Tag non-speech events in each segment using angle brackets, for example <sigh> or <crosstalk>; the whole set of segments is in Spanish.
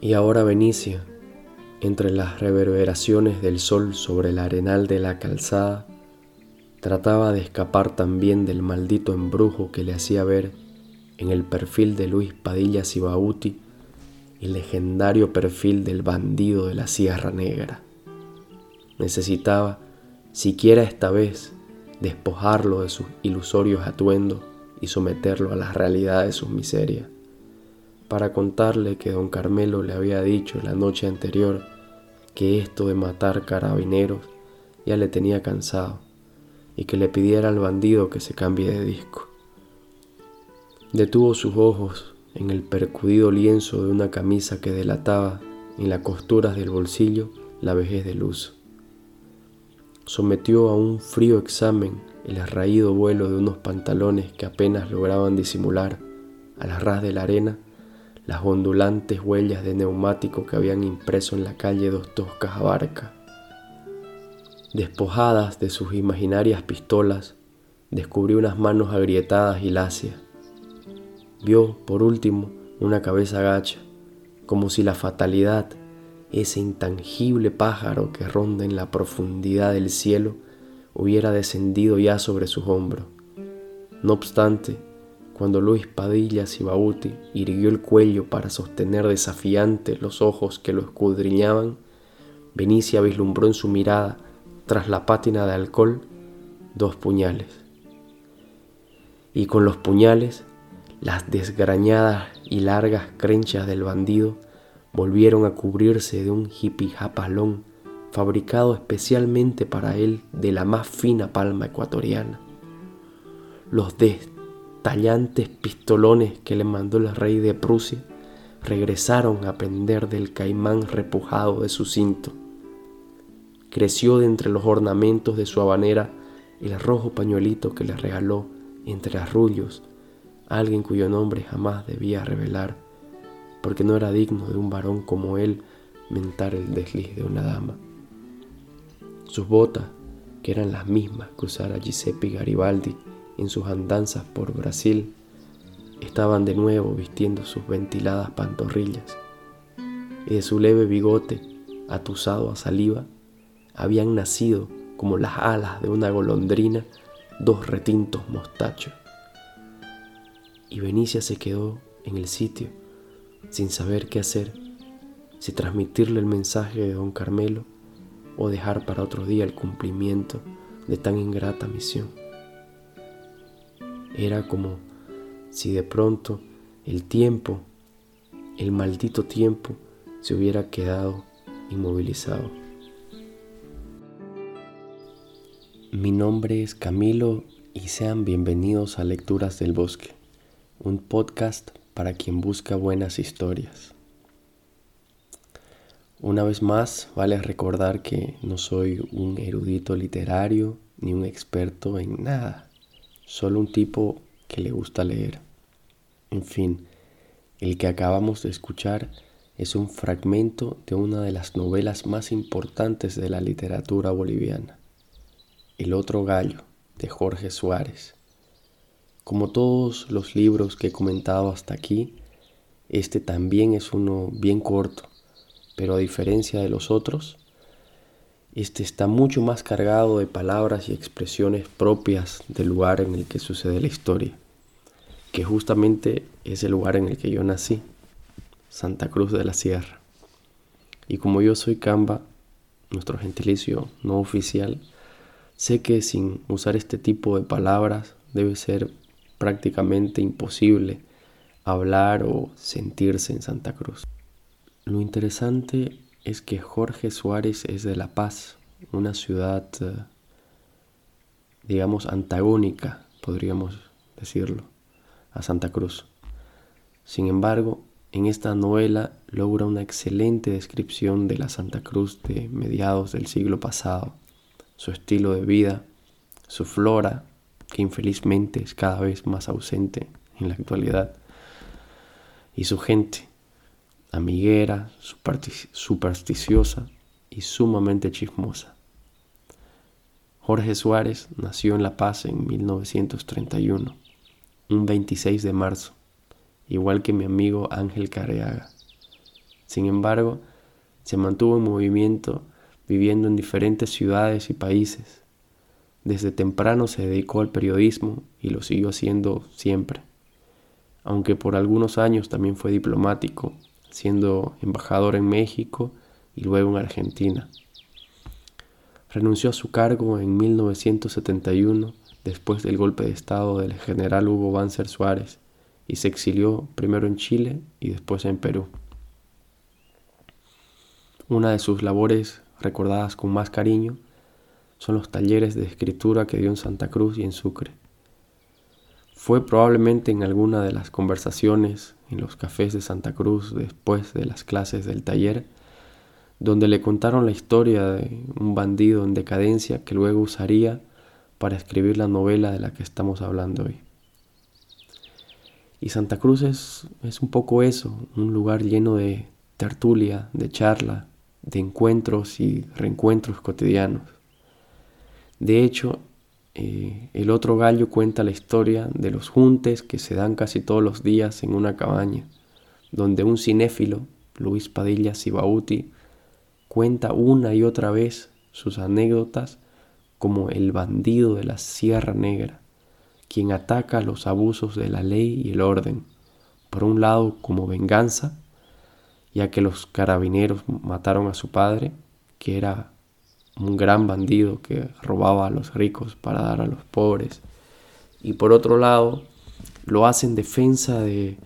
Y ahora Benicia, entre las reverberaciones del sol sobre el arenal de la calzada, trataba de escapar también del maldito embrujo que le hacía ver en el perfil de Luis Padilla Sibauti el legendario perfil del bandido de la Sierra Negra. Necesitaba, siquiera esta vez, despojarlo de sus ilusorios atuendos y someterlo a la realidad de sus miserias para contarle que don Carmelo le había dicho la noche anterior que esto de matar carabineros ya le tenía cansado y que le pidiera al bandido que se cambie de disco. Detuvo sus ojos en el percudido lienzo de una camisa que delataba en las costuras del bolsillo la vejez del uso. Sometió a un frío examen el arraído vuelo de unos pantalones que apenas lograban disimular a la ras de la arena las ondulantes huellas de neumático que habían impreso en la calle dos toscas abarca. Despojadas de sus imaginarias pistolas, descubrió unas manos agrietadas y lacias. Vio, por último, una cabeza gacha, como si la fatalidad, ese intangible pájaro que ronda en la profundidad del cielo, hubiera descendido ya sobre sus hombros. No obstante, cuando Luis Padilla Sibauti irguió el cuello para sostener desafiante los ojos que lo escudriñaban, Benicia vislumbró en su mirada, tras la pátina de alcohol, dos puñales. Y con los puñales, las desgrañadas y largas crenchas del bandido volvieron a cubrirse de un jipijapalón fabricado especialmente para él de la más fina palma ecuatoriana. Los des tallantes pistolones que le mandó el rey de Prusia regresaron a pender del caimán repujado de su cinto. Creció de entre los ornamentos de su habanera el rojo pañuelito que le regaló entre arrullos alguien cuyo nombre jamás debía revelar, porque no era digno de un varón como él mentar el desliz de una dama. Sus botas, que eran las mismas que usara Giuseppe Garibaldi en sus andanzas por Brasil, estaban de nuevo vistiendo sus ventiladas pantorrillas, y de su leve bigote, atusado a saliva, habían nacido, como las alas de una golondrina, dos retintos mostachos. Y Benicia se quedó en el sitio, sin saber qué hacer, si transmitirle el mensaje de don Carmelo o dejar para otro día el cumplimiento de tan ingrata misión. Era como si de pronto el tiempo, el maldito tiempo, se hubiera quedado inmovilizado. Mi nombre es Camilo y sean bienvenidos a Lecturas del Bosque, un podcast para quien busca buenas historias. Una vez más, vale recordar que no soy un erudito literario ni un experto en nada solo un tipo que le gusta leer. En fin, el que acabamos de escuchar es un fragmento de una de las novelas más importantes de la literatura boliviana, El otro gallo, de Jorge Suárez. Como todos los libros que he comentado hasta aquí, este también es uno bien corto, pero a diferencia de los otros, este está mucho más cargado de palabras y expresiones propias del lugar en el que sucede la historia, que justamente es el lugar en el que yo nací, Santa Cruz de la Sierra. Y como yo soy Camba, nuestro gentilicio no oficial, sé que sin usar este tipo de palabras debe ser prácticamente imposible hablar o sentirse en Santa Cruz. Lo interesante es que Jorge Suárez es de La Paz, una ciudad, eh, digamos, antagónica, podríamos decirlo, a Santa Cruz. Sin embargo, en esta novela logra una excelente descripción de la Santa Cruz de mediados del siglo pasado, su estilo de vida, su flora, que infelizmente es cada vez más ausente en la actualidad, y su gente, amiguera, supersticiosa y sumamente chismosa. Jorge Suárez nació en La Paz en 1931, un 26 de marzo, igual que mi amigo Ángel Careaga. Sin embargo, se mantuvo en movimiento viviendo en diferentes ciudades y países. Desde temprano se dedicó al periodismo y lo siguió haciendo siempre, aunque por algunos años también fue diplomático, siendo embajador en México y luego en Argentina. Renunció a su cargo en 1971 después del golpe de Estado del general Hugo Banzer Suárez y se exilió primero en Chile y después en Perú. Una de sus labores recordadas con más cariño son los talleres de escritura que dio en Santa Cruz y en Sucre. Fue probablemente en alguna de las conversaciones en los cafés de Santa Cruz después de las clases del taller, donde le contaron la historia de un bandido en decadencia que luego usaría para escribir la novela de la que estamos hablando hoy. Y Santa Cruz es, es un poco eso, un lugar lleno de tertulia, de charla, de encuentros y reencuentros cotidianos. De hecho, eh, el otro gallo cuenta la historia de los juntes que se dan casi todos los días en una cabaña, donde un cinéfilo, Luis Padilla Sibauti, cuenta una y otra vez sus anécdotas como el bandido de la Sierra Negra, quien ataca los abusos de la ley y el orden, por un lado como venganza, ya que los carabineros mataron a su padre, que era un gran bandido que robaba a los ricos para dar a los pobres. Y por otro lado, lo hace en defensa de,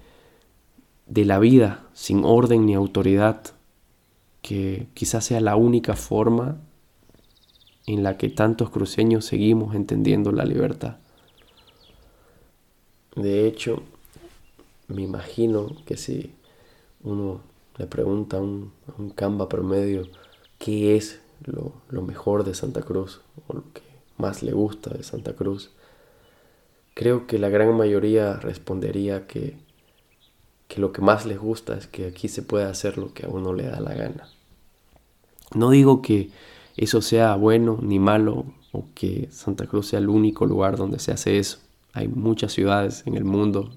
de la vida, sin orden ni autoridad, que quizás sea la única forma en la que tantos cruceños seguimos entendiendo la libertad. De hecho, me imagino que si uno le pregunta a un, a promedio qué es lo, mejor de Santa Cruz o lo que más le gusta de Santa Cruz, creo que la gran mayoría respondería que, que lo que más les gusta es que aquí se puede hacer lo que a uno le da la gana. No digo que eso sea bueno ni malo o que Santa Cruz sea el único lugar donde se hace eso. Hay muchas ciudades en el mundo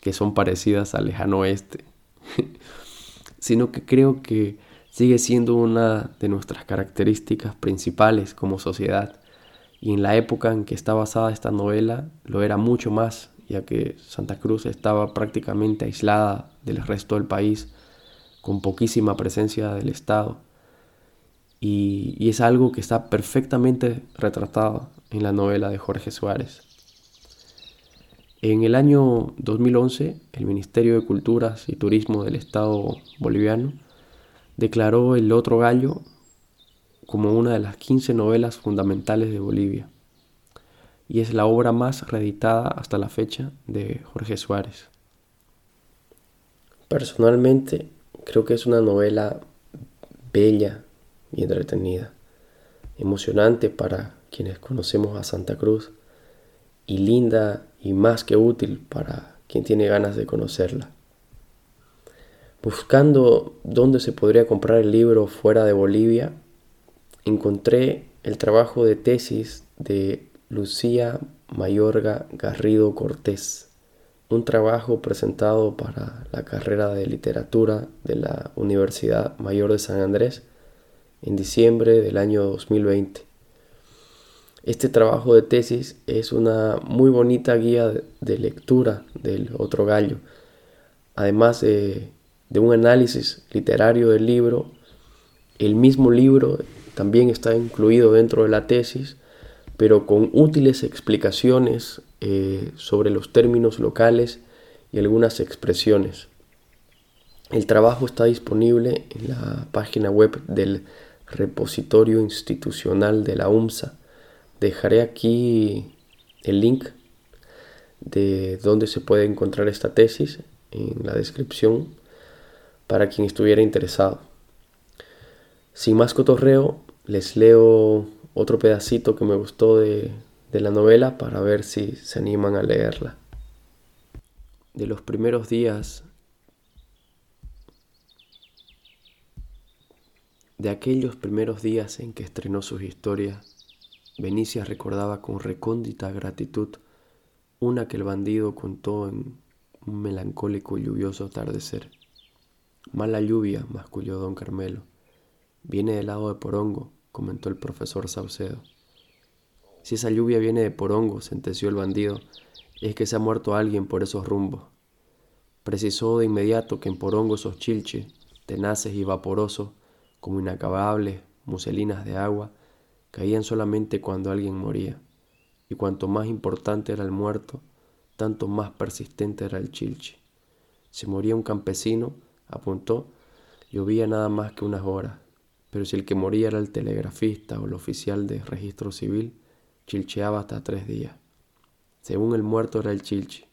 que son parecidas al lejano oeste, <laughs> sino que creo que sigue siendo una de nuestras características principales como sociedad. Y en la época en que está basada esta novela lo era mucho más, ya que Santa Cruz estaba prácticamente aislada del resto del país, con poquísima presencia del Estado. Y, es algo que está perfectamente retratado en la novela de Jorge Suárez. En el año 2011, el Ministerio de Culturas y Turismo del Estado boliviano declaró El otro gallo como una de las 15 novelas fundamentales de Bolivia y es la obra más reeditada hasta la fecha de Jorge Suárez. Personalmente creo que es una novela bella y entretenida, emocionante para quienes conocemos a Santa Cruz y linda y más que útil para quien tiene ganas de conocerla. Buscando dónde se podría comprar el libro fuera de Bolivia, encontré el trabajo de tesis de Lucía Mayorga Garrido Cortés, un trabajo presentado para la carrera de literatura de la Universidad Mayor de San Andrés en diciembre del año 2020. Este trabajo de tesis es una muy bonita guía de lectura del otro gallo, además de de un análisis literario del libro. El mismo libro también está incluido dentro de la tesis, pero con útiles explicaciones eh, sobre los términos locales y algunas expresiones. El trabajo está disponible en la página web del repositorio institucional de la UMSA. Dejaré aquí el link de donde se puede encontrar esta tesis en la descripción para quien estuviera interesado. Sin más cotorreo, les leo otro pedacito que me gustó de, de la novela para ver si se animan a leerla. De los primeros días De aquellos primeros días en que estrenó sus historias, Benicia recordaba con recóndita gratitud una que el bandido contó en un melancólico y lluvioso atardecer Mala lluvia, masculló don Carmelo. Viene del lado de Porongo, comentó el profesor Saucedo. Si esa lluvia viene de Porongo, sentenció el bandido, es que se ha muerto alguien por esos rumbos. Precisó de inmediato que en Porongo esos chilches, tenaces y vaporosos, como inacabables muselinas de agua, caían solamente cuando alguien moría, y cuanto más importante era el muerto, tanto más persistente era el chilche. Si moría un campesino, apuntó, llovía nada más que unas horas, pero si el que moría era el telegrafista o el oficial de registro civil, chilcheaba hasta tres días. Según el muerto era el chilche.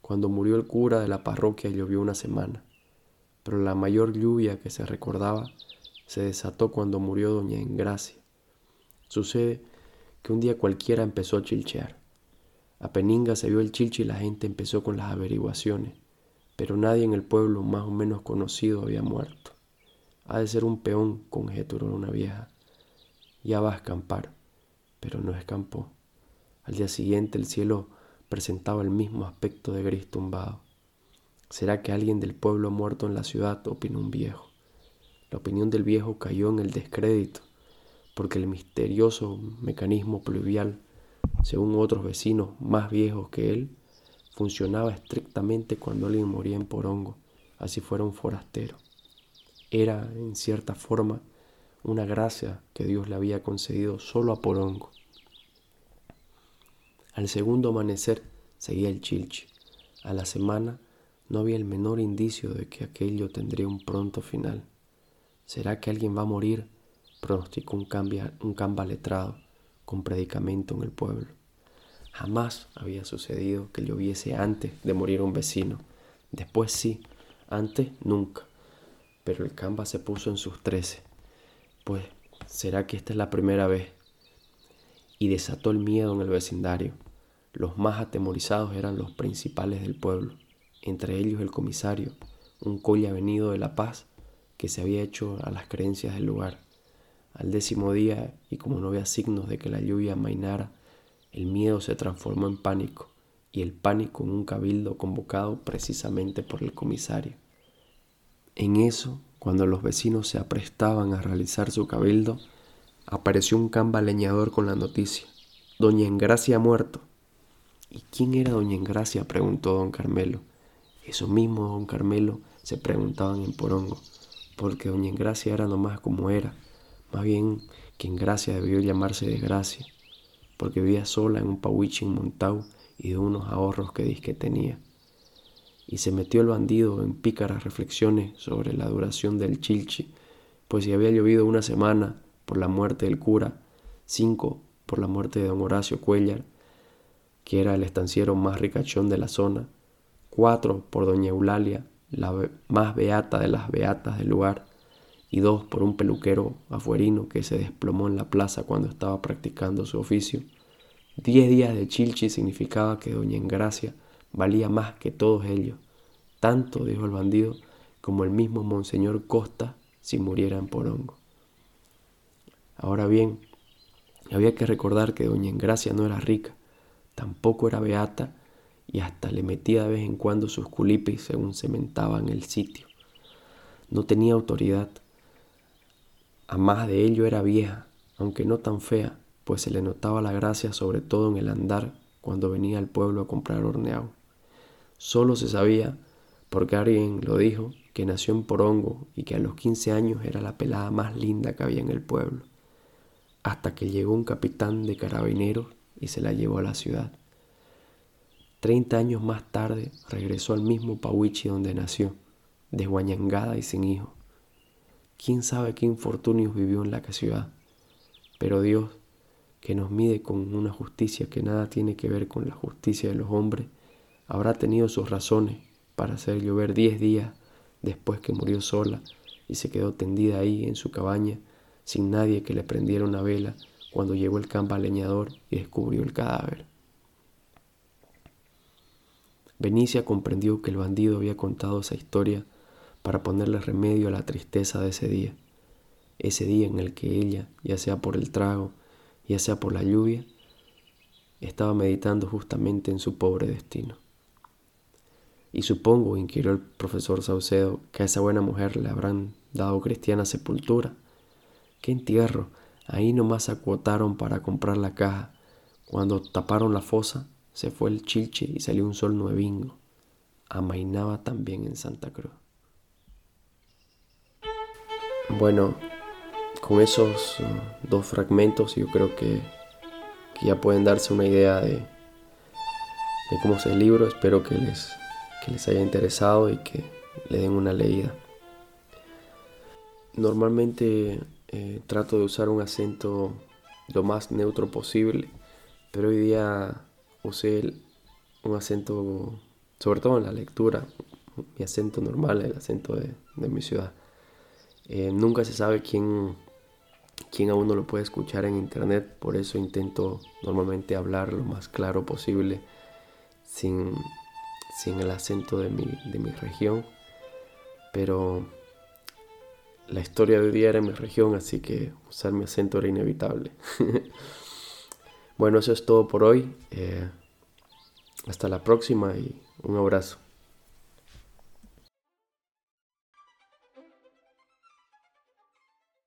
Cuando murió el cura de la parroquia llovió una semana, pero la mayor lluvia que se recordaba se desató cuando murió doña Engracia. Sucede que un día cualquiera empezó a chilchear. A Peninga se vio el chilche y la gente empezó con las averiguaciones, pero nadie en el pueblo más o menos conocido había muerto. Ha de ser un peón, conjeturó una vieja. Ya va a escampar, pero no escampó. Al día siguiente el cielo presentaba el mismo aspecto de gris tumbado. ¿Será que alguien del pueblo ha muerto en la ciudad? opinó un viejo. La opinión del viejo cayó en el descrédito, porque el misterioso mecanismo pluvial, según otros vecinos más viejos que él, funcionaba estrictamente cuando alguien moría en Porongo, así fuera un forastero. Era, en cierta forma, una gracia que Dios le había concedido solo a Porongo. Al segundo amanecer seguía el chilchi. A la semana no había el menor indicio de que aquello tendría un pronto final. ¿Será que alguien va a morir? pronosticó un, cambia, un camba letrado con predicamento en el pueblo. Jamás había sucedido que lloviese antes de morir un vecino. Después sí, antes nunca. Pero el camba se puso en sus trece. Pues, ¿será que esta es la primera vez? Y desató el miedo en el vecindario. Los más atemorizados eran los principales del pueblo, entre ellos el comisario, un colla venido de La Paz que se había hecho a las creencias del lugar. Al décimo día, y como no había signos de que la lluvia amainara, el miedo se transformó en pánico, y el pánico en un cabildo convocado precisamente por el comisario. En eso, cuando los vecinos se aprestaban a realizar su cabildo, apareció un camba leñador con la noticia. Doña Engracia ha muerto. ¿Y quién era Doña Engracia? preguntó don Carmelo. Eso mismo, don Carmelo, se preguntaban en Porongo porque doña Engracia era nomás como era, más bien que Engracia debió llamarse Desgracia, porque vivía sola en un pauichi montau y de unos ahorros que disque tenía. Y se metió el bandido en pícaras reflexiones sobre la duración del chilchi, pues si había llovido una semana por la muerte del cura, cinco por la muerte de don Horacio Cuellar, que era el estanciero más ricachón de la zona, cuatro por doña Eulalia, la más beata de las beatas del lugar, y dos por un peluquero afuerino que se desplomó en la plaza cuando estaba practicando su oficio. Diez días de chilchi significaba que doña Engracia valía más que todos ellos, tanto, dijo el bandido, como el mismo monseñor Costa si muriera en Porongo. Ahora bien, había que recordar que doña Engracia no era rica, tampoco era beata, y hasta le metía de vez en cuando sus culipis según cementaba en el sitio. No tenía autoridad. A más de ello era vieja, aunque no tan fea, pues se le notaba la gracia sobre todo en el andar cuando venía al pueblo a comprar horneado. Solo se sabía, porque alguien lo dijo, que nació en Porongo y que a los 15 años era la pelada más linda que había en el pueblo, hasta que llegó un capitán de carabineros y se la llevó a la ciudad. Treinta años más tarde regresó al mismo Pawichi donde nació, desguañangada y sin hijo. Quién sabe qué infortunios vivió en la ciudad, pero Dios, que nos mide con una justicia que nada tiene que ver con la justicia de los hombres, habrá tenido sus razones para hacer llover diez días después que murió sola y se quedó tendida ahí en su cabaña sin nadie que le prendiera una vela cuando llegó el campo leñador y descubrió el cadáver. Benicia comprendió que el bandido había contado esa historia para ponerle remedio a la tristeza de ese día, ese día en el que ella, ya sea por el trago, ya sea por la lluvia, estaba meditando justamente en su pobre destino. Y supongo, inquirió el profesor Saucedo, que a esa buena mujer le habrán dado cristiana sepultura. ¡Qué entierro! Ahí nomás acuotaron para comprar la caja. Cuando taparon la fosa, se fue el chilche y salió un sol nuevingo. Amainaba también en Santa Cruz. Bueno, con esos uh, dos fragmentos yo creo que, ya pueden darse una idea de, de cómo es el libro. Espero que les que les haya interesado y que le den una leída. Normalmente eh, trato de usar un acento lo más neutro posible, pero hoy día usé un acento, sobre todo en la lectura, mi acento normal, el acento de, mi ciudad. Eh, nunca se sabe quién, quién a uno lo puede escuchar en internet, por eso intento normalmente hablar lo más claro posible, sin, sin el acento de mi, de mi región, pero la historia de hoy día era en mi región, así que usar mi acento era inevitable. <laughs> bueno, eso es todo por hoy. Eh, hasta la próxima y un abrazo.